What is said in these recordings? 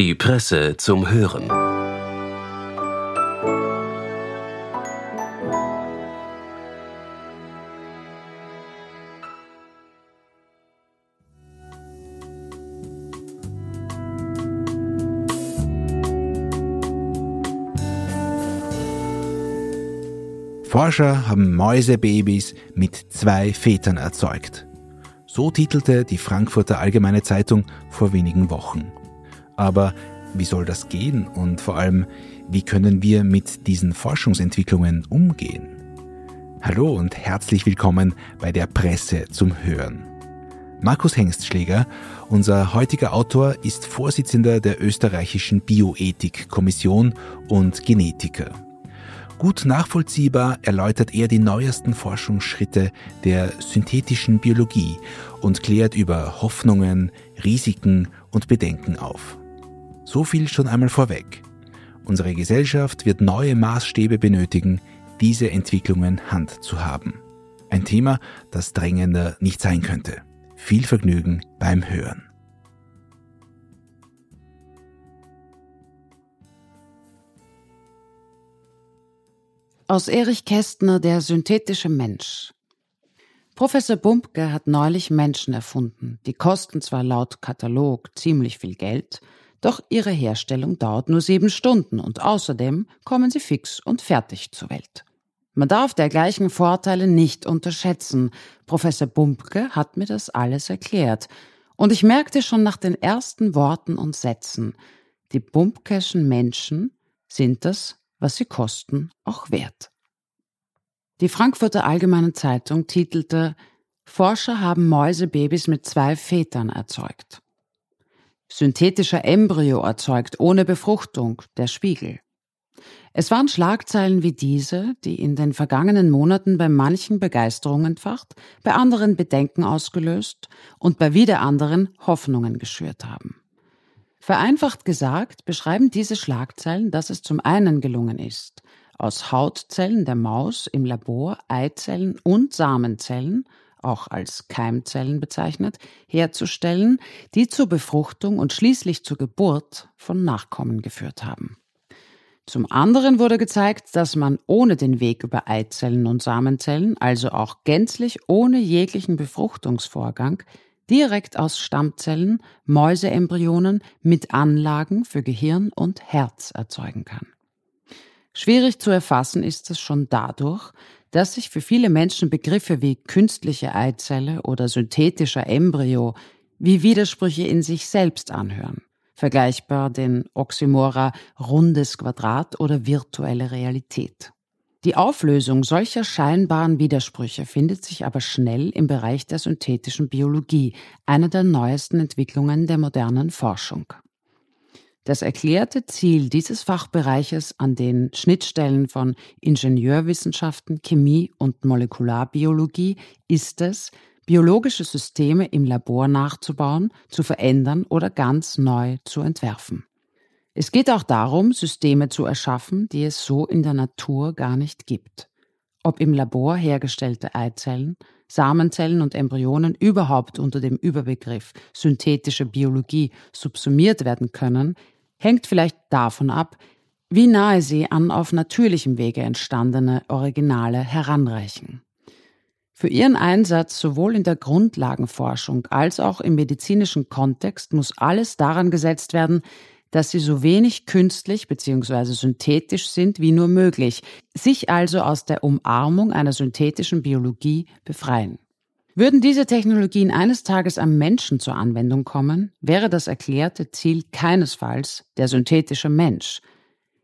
Die Presse zum Hören. Forscher haben Mäusebabys mit zwei Vätern erzeugt. So titelte die Frankfurter Allgemeine Zeitung vor wenigen Wochen. Aber wie soll das gehen und vor allem, wie können wir mit diesen Forschungsentwicklungen umgehen? Hallo und herzlich willkommen bei der Presse zum Hören. Markus Hengstschläger, unser heutiger Autor, ist Vorsitzender der österreichischen Bioethikkommission und Genetiker. Gut nachvollziehbar erläutert er die neuesten Forschungsschritte der synthetischen Biologie und klärt über Hoffnungen, Risiken und Bedenken auf. So viel schon einmal vorweg. Unsere Gesellschaft wird neue Maßstäbe benötigen, diese Entwicklungen Hand zu haben. Ein Thema, das drängender nicht sein könnte. Viel Vergnügen beim Hören. Aus Erich Kästner Der synthetische Mensch. Professor Bumpke hat neulich Menschen erfunden. Die kosten zwar laut Katalog ziemlich viel Geld, doch ihre Herstellung dauert nur sieben Stunden und außerdem kommen sie fix und fertig zur Welt. Man darf dergleichen Vorteile nicht unterschätzen. Professor Bumpke hat mir das alles erklärt. Und ich merkte schon nach den ersten Worten und Sätzen, die Bumpkeschen Menschen sind das was sie kosten, auch wert. Die Frankfurter Allgemeine Zeitung titelte Forscher haben Mäusebabys mit zwei Vätern erzeugt. Synthetischer Embryo erzeugt ohne Befruchtung, der Spiegel. Es waren Schlagzeilen wie diese, die in den vergangenen Monaten bei manchen Begeisterung entfacht, bei anderen Bedenken ausgelöst und bei wieder anderen Hoffnungen geschürt haben. Vereinfacht gesagt beschreiben diese Schlagzeilen, dass es zum einen gelungen ist, aus Hautzellen der Maus im Labor Eizellen und Samenzellen, auch als Keimzellen bezeichnet, herzustellen, die zur Befruchtung und schließlich zur Geburt von Nachkommen geführt haben. Zum anderen wurde gezeigt, dass man ohne den Weg über Eizellen und Samenzellen, also auch gänzlich ohne jeglichen Befruchtungsvorgang, direkt aus Stammzellen Mäuseembryonen mit Anlagen für Gehirn und Herz erzeugen kann. Schwierig zu erfassen ist es schon dadurch, dass sich für viele Menschen Begriffe wie künstliche Eizelle oder synthetischer Embryo wie Widersprüche in sich selbst anhören, vergleichbar den Oxymora rundes Quadrat oder virtuelle Realität. Die Auflösung solcher scheinbaren Widersprüche findet sich aber schnell im Bereich der synthetischen Biologie, einer der neuesten Entwicklungen der modernen Forschung. Das erklärte Ziel dieses Fachbereiches an den Schnittstellen von Ingenieurwissenschaften, Chemie und Molekularbiologie ist es, biologische Systeme im Labor nachzubauen, zu verändern oder ganz neu zu entwerfen. Es geht auch darum, Systeme zu erschaffen, die es so in der Natur gar nicht gibt. Ob im Labor hergestellte Eizellen, Samenzellen und Embryonen überhaupt unter dem Überbegriff synthetische Biologie subsumiert werden können, hängt vielleicht davon ab, wie nahe sie an auf natürlichem Wege entstandene Originale heranreichen. Für ihren Einsatz sowohl in der Grundlagenforschung als auch im medizinischen Kontext muss alles daran gesetzt werden, dass sie so wenig künstlich bzw. synthetisch sind wie nur möglich, sich also aus der Umarmung einer synthetischen Biologie befreien. Würden diese Technologien eines Tages am Menschen zur Anwendung kommen, wäre das erklärte Ziel keinesfalls der synthetische Mensch.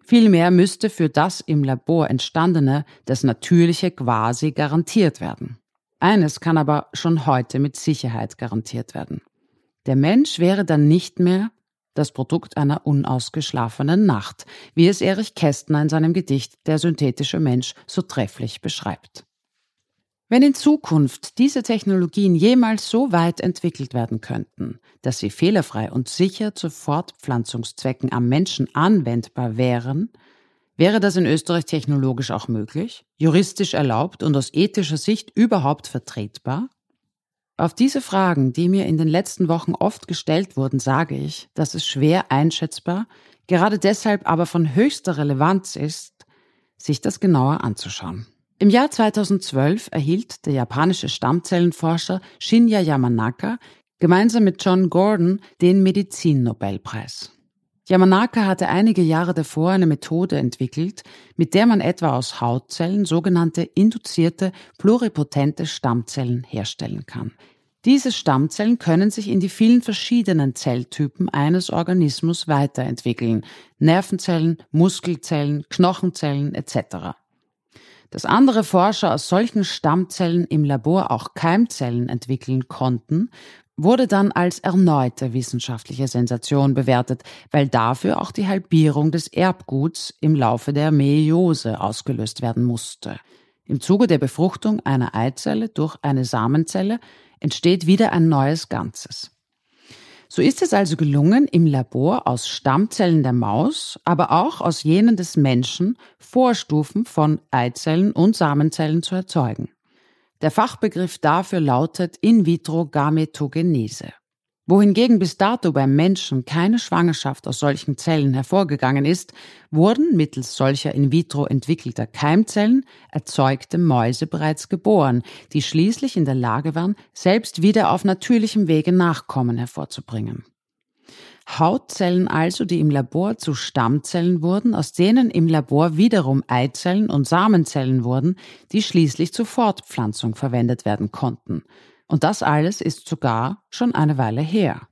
Vielmehr müsste für das im Labor entstandene das Natürliche quasi garantiert werden. Eines kann aber schon heute mit Sicherheit garantiert werden. Der Mensch wäre dann nicht mehr das Produkt einer unausgeschlafenen Nacht, wie es Erich Kästner in seinem Gedicht Der synthetische Mensch so trefflich beschreibt. Wenn in Zukunft diese Technologien jemals so weit entwickelt werden könnten, dass sie fehlerfrei und sicher zu Fortpflanzungszwecken am Menschen anwendbar wären, wäre das in Österreich technologisch auch möglich, juristisch erlaubt und aus ethischer Sicht überhaupt vertretbar? Auf diese Fragen, die mir in den letzten Wochen oft gestellt wurden, sage ich, dass es schwer einschätzbar, gerade deshalb aber von höchster Relevanz ist, sich das genauer anzuschauen. Im Jahr 2012 erhielt der japanische Stammzellenforscher Shinya Yamanaka gemeinsam mit John Gordon den Medizinnobelpreis. Yamanaka hatte einige Jahre davor eine Methode entwickelt, mit der man etwa aus Hautzellen sogenannte induzierte pluripotente Stammzellen herstellen kann. Diese Stammzellen können sich in die vielen verschiedenen Zelltypen eines Organismus weiterentwickeln. Nervenzellen, Muskelzellen, Knochenzellen etc. Dass andere Forscher aus solchen Stammzellen im Labor auch Keimzellen entwickeln konnten, wurde dann als erneute wissenschaftliche Sensation bewertet, weil dafür auch die Halbierung des Erbguts im Laufe der Meiose ausgelöst werden musste. Im Zuge der Befruchtung einer Eizelle durch eine Samenzelle entsteht wieder ein neues Ganzes. So ist es also gelungen, im Labor aus Stammzellen der Maus, aber auch aus jenen des Menschen Vorstufen von Eizellen und Samenzellen zu erzeugen. Der Fachbegriff dafür lautet In-vitro-Gametogenese. Wohingegen bis dato beim Menschen keine Schwangerschaft aus solchen Zellen hervorgegangen ist, wurden mittels solcher in vitro entwickelter Keimzellen erzeugte Mäuse bereits geboren, die schließlich in der Lage waren, selbst wieder auf natürlichem Wege Nachkommen hervorzubringen. Hautzellen also, die im Labor zu Stammzellen wurden, aus denen im Labor wiederum Eizellen und Samenzellen wurden, die schließlich zur Fortpflanzung verwendet werden konnten. Und das alles ist sogar schon eine Weile her.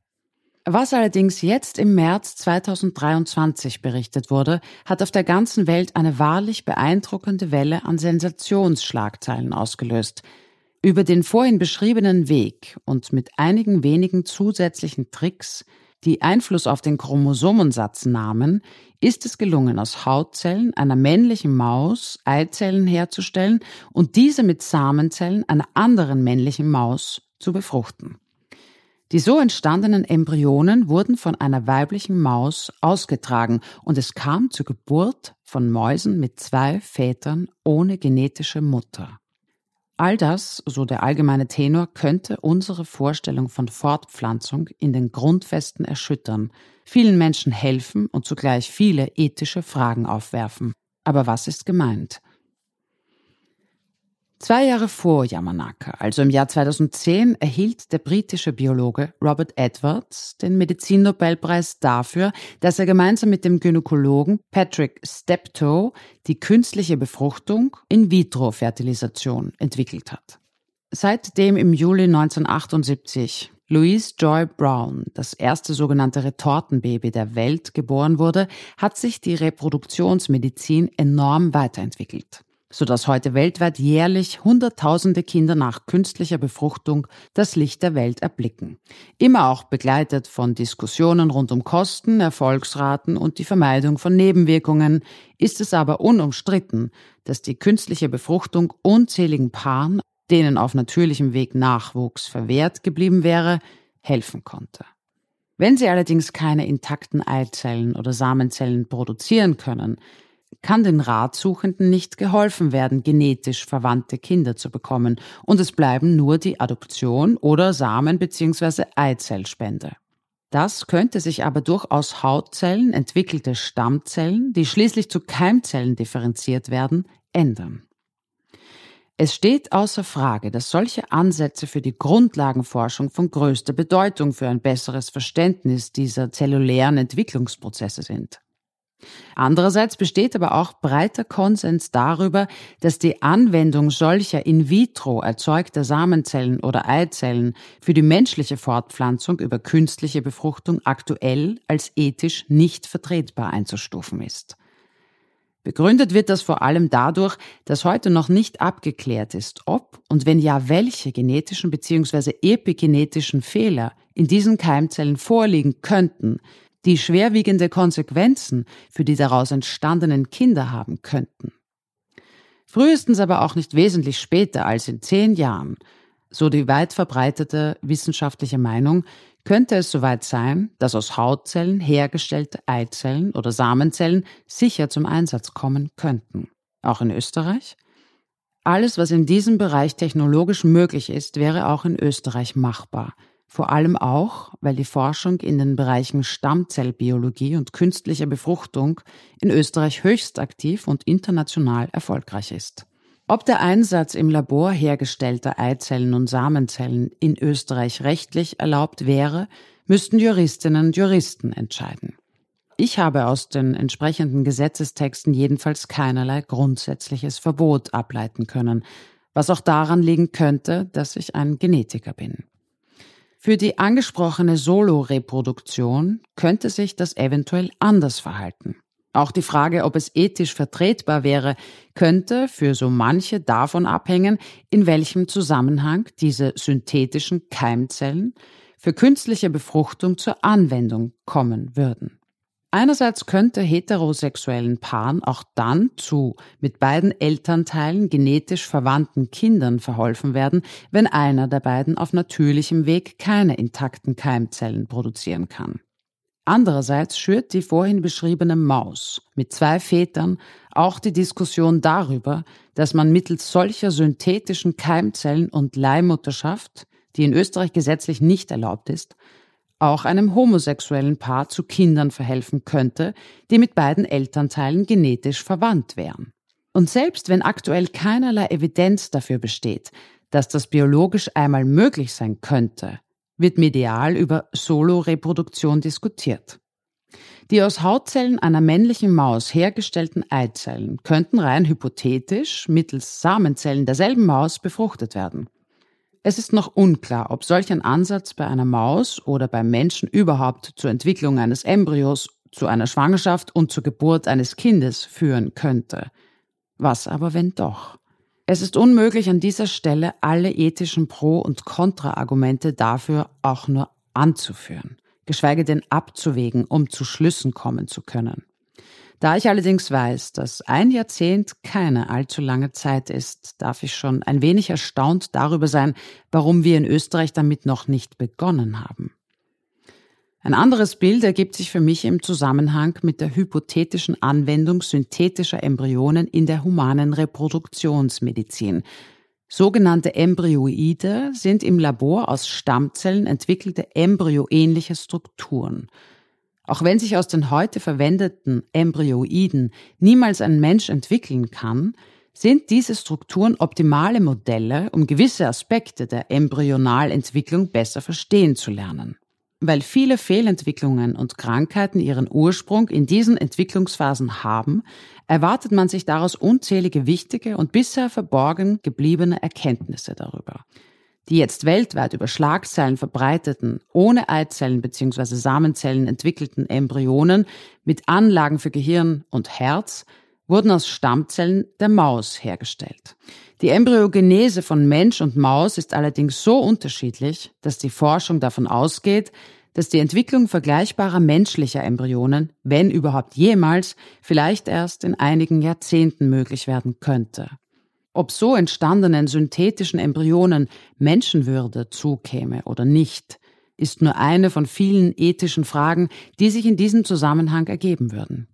Was allerdings jetzt im März 2023 berichtet wurde, hat auf der ganzen Welt eine wahrlich beeindruckende Welle an Sensationsschlagzeilen ausgelöst. Über den vorhin beschriebenen Weg und mit einigen wenigen zusätzlichen Tricks die Einfluss auf den Chromosomensatz nahmen, ist es gelungen, aus Hautzellen einer männlichen Maus Eizellen herzustellen und diese mit Samenzellen einer anderen männlichen Maus zu befruchten. Die so entstandenen Embryonen wurden von einer weiblichen Maus ausgetragen und es kam zur Geburt von Mäusen mit zwei Vätern ohne genetische Mutter. All das, so der allgemeine Tenor, könnte unsere Vorstellung von Fortpflanzung in den Grundfesten erschüttern, vielen Menschen helfen und zugleich viele ethische Fragen aufwerfen. Aber was ist gemeint? Zwei Jahre vor Yamanaka, also im Jahr 2010, erhielt der britische Biologe Robert Edwards den Medizinnobelpreis dafür, dass er gemeinsam mit dem Gynäkologen Patrick Steptoe die künstliche Befruchtung in vitro Fertilisation entwickelt hat. Seitdem im Juli 1978 Louise Joy Brown, das erste sogenannte Retortenbaby der Welt, geboren wurde, hat sich die Reproduktionsmedizin enorm weiterentwickelt sodass heute weltweit jährlich Hunderttausende Kinder nach künstlicher Befruchtung das Licht der Welt erblicken. Immer auch begleitet von Diskussionen rund um Kosten, Erfolgsraten und die Vermeidung von Nebenwirkungen, ist es aber unumstritten, dass die künstliche Befruchtung unzähligen Paaren, denen auf natürlichem Weg Nachwuchs verwehrt geblieben wäre, helfen konnte. Wenn sie allerdings keine intakten Eizellen oder Samenzellen produzieren können, kann den Ratsuchenden nicht geholfen werden, genetisch verwandte Kinder zu bekommen, und es bleiben nur die Adoption oder Samen- bzw. Eizellspende. Das könnte sich aber durch aus Hautzellen entwickelte Stammzellen, die schließlich zu Keimzellen differenziert werden, ändern. Es steht außer Frage, dass solche Ansätze für die Grundlagenforschung von größter Bedeutung für ein besseres Verständnis dieser zellulären Entwicklungsprozesse sind. Andererseits besteht aber auch breiter Konsens darüber, dass die Anwendung solcher in vitro erzeugter Samenzellen oder Eizellen für die menschliche Fortpflanzung über künstliche Befruchtung aktuell als ethisch nicht vertretbar einzustufen ist. Begründet wird das vor allem dadurch, dass heute noch nicht abgeklärt ist, ob und wenn ja welche genetischen bzw. epigenetischen Fehler in diesen Keimzellen vorliegen könnten, die schwerwiegende Konsequenzen für die daraus entstandenen Kinder haben könnten. Frühestens aber auch nicht wesentlich später als in zehn Jahren, so die weit verbreitete wissenschaftliche Meinung, könnte es soweit sein, dass aus Hautzellen hergestellte Eizellen oder Samenzellen sicher zum Einsatz kommen könnten. Auch in Österreich? Alles, was in diesem Bereich technologisch möglich ist, wäre auch in Österreich machbar. Vor allem auch, weil die Forschung in den Bereichen Stammzellbiologie und künstliche Befruchtung in Österreich höchst aktiv und international erfolgreich ist. Ob der Einsatz im Labor hergestellter Eizellen und Samenzellen in Österreich rechtlich erlaubt wäre, müssten Juristinnen und Juristen entscheiden. Ich habe aus den entsprechenden Gesetzestexten jedenfalls keinerlei grundsätzliches Verbot ableiten können, was auch daran liegen könnte, dass ich ein Genetiker bin. Für die angesprochene Solo-Reproduktion könnte sich das eventuell anders verhalten. Auch die Frage, ob es ethisch vertretbar wäre, könnte für so manche davon abhängen, in welchem Zusammenhang diese synthetischen Keimzellen für künstliche Befruchtung zur Anwendung kommen würden. Einerseits könnte heterosexuellen Paaren auch dann zu mit beiden Elternteilen genetisch verwandten Kindern verholfen werden, wenn einer der beiden auf natürlichem Weg keine intakten Keimzellen produzieren kann. Andererseits schürt die vorhin beschriebene Maus mit zwei Vätern auch die Diskussion darüber, dass man mittels solcher synthetischen Keimzellen und Leihmutterschaft, die in Österreich gesetzlich nicht erlaubt ist, auch einem homosexuellen Paar zu Kindern verhelfen könnte, die mit beiden Elternteilen genetisch verwandt wären. Und selbst wenn aktuell keinerlei Evidenz dafür besteht, dass das biologisch einmal möglich sein könnte, wird medial über Soloreproduktion diskutiert. Die aus Hautzellen einer männlichen Maus hergestellten Eizellen könnten rein hypothetisch mittels Samenzellen derselben Maus befruchtet werden. Es ist noch unklar, ob solch ein Ansatz bei einer Maus oder beim Menschen überhaupt zur Entwicklung eines Embryos, zu einer Schwangerschaft und zur Geburt eines Kindes führen könnte. Was aber wenn doch? Es ist unmöglich an dieser Stelle alle ethischen Pro- und Kontra-Argumente dafür auch nur anzuführen, geschweige denn abzuwägen, um zu Schlüssen kommen zu können. Da ich allerdings weiß, dass ein Jahrzehnt keine allzu lange Zeit ist, darf ich schon ein wenig erstaunt darüber sein, warum wir in Österreich damit noch nicht begonnen haben. Ein anderes Bild ergibt sich für mich im Zusammenhang mit der hypothetischen Anwendung synthetischer Embryonen in der humanen Reproduktionsmedizin. Sogenannte Embryoide sind im Labor aus Stammzellen entwickelte embryoähnliche Strukturen. Auch wenn sich aus den heute verwendeten Embryoiden niemals ein Mensch entwickeln kann, sind diese Strukturen optimale Modelle, um gewisse Aspekte der Embryonalentwicklung besser verstehen zu lernen. Weil viele Fehlentwicklungen und Krankheiten ihren Ursprung in diesen Entwicklungsphasen haben, erwartet man sich daraus unzählige wichtige und bisher verborgen gebliebene Erkenntnisse darüber die jetzt weltweit über Schlagzeilen verbreiteten, ohne Eizellen bzw. Samenzellen entwickelten Embryonen mit Anlagen für Gehirn und Herz wurden aus Stammzellen der Maus hergestellt. Die Embryogenese von Mensch und Maus ist allerdings so unterschiedlich, dass die Forschung davon ausgeht, dass die Entwicklung vergleichbarer menschlicher Embryonen, wenn überhaupt jemals, vielleicht erst in einigen Jahrzehnten möglich werden könnte. Ob so entstandenen synthetischen Embryonen Menschenwürde zukäme oder nicht, ist nur eine von vielen ethischen Fragen, die sich in diesem Zusammenhang ergeben würden.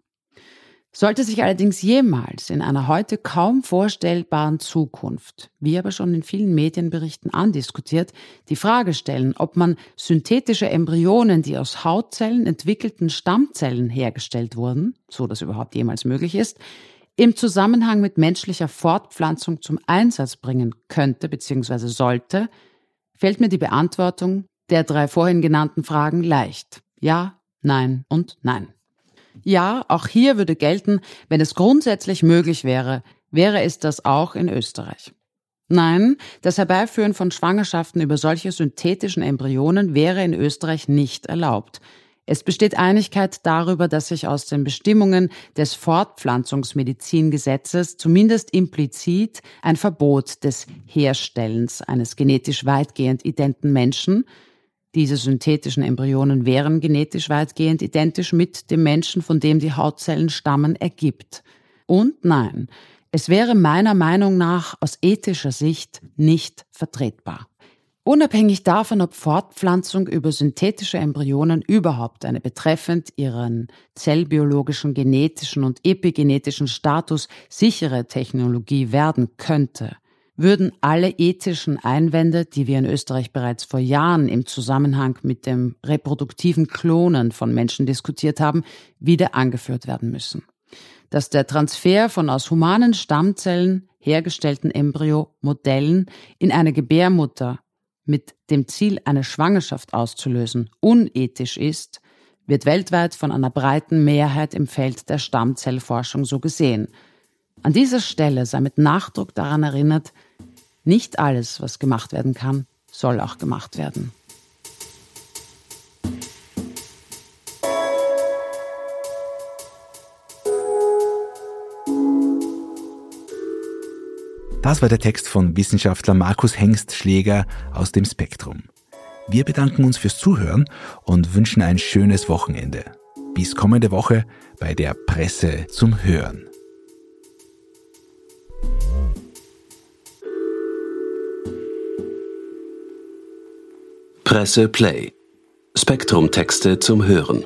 Sollte sich allerdings jemals in einer heute kaum vorstellbaren Zukunft, wie aber schon in vielen Medienberichten andiskutiert, die Frage stellen, ob man synthetische Embryonen, die aus Hautzellen entwickelten Stammzellen hergestellt wurden, so dass überhaupt jemals möglich ist, im Zusammenhang mit menschlicher Fortpflanzung zum Einsatz bringen könnte bzw. sollte, fällt mir die Beantwortung der drei vorhin genannten Fragen leicht. Ja, nein und nein. Ja, auch hier würde gelten, wenn es grundsätzlich möglich wäre, wäre es das auch in Österreich. Nein, das Herbeiführen von Schwangerschaften über solche synthetischen Embryonen wäre in Österreich nicht erlaubt. Es besteht Einigkeit darüber, dass sich aus den Bestimmungen des Fortpflanzungsmedizingesetzes zumindest implizit ein Verbot des Herstellens eines genetisch weitgehend identen Menschen diese synthetischen Embryonen wären genetisch weitgehend identisch mit dem Menschen, von dem die Hautzellen stammen, ergibt. Und nein, es wäre meiner Meinung nach aus ethischer Sicht nicht vertretbar. Unabhängig davon, ob Fortpflanzung über synthetische Embryonen überhaupt eine betreffend ihren zellbiologischen, genetischen und epigenetischen Status sichere Technologie werden könnte – würden alle ethischen Einwände, die wir in Österreich bereits vor Jahren im Zusammenhang mit dem reproduktiven Klonen von Menschen diskutiert haben, wieder angeführt werden müssen. Dass der Transfer von aus humanen Stammzellen hergestellten Embryo-Modellen in eine Gebärmutter mit dem Ziel, eine Schwangerschaft auszulösen, unethisch ist, wird weltweit von einer breiten Mehrheit im Feld der Stammzellforschung so gesehen. An dieser Stelle sei mit Nachdruck daran erinnert, nicht alles, was gemacht werden kann, soll auch gemacht werden. Das war der Text von Wissenschaftler Markus Hengst-Schläger aus dem Spektrum. Wir bedanken uns fürs Zuhören und wünschen ein schönes Wochenende. Bis kommende Woche bei der Presse zum Hören. Presse Play. Spektrum Texte zum Hören.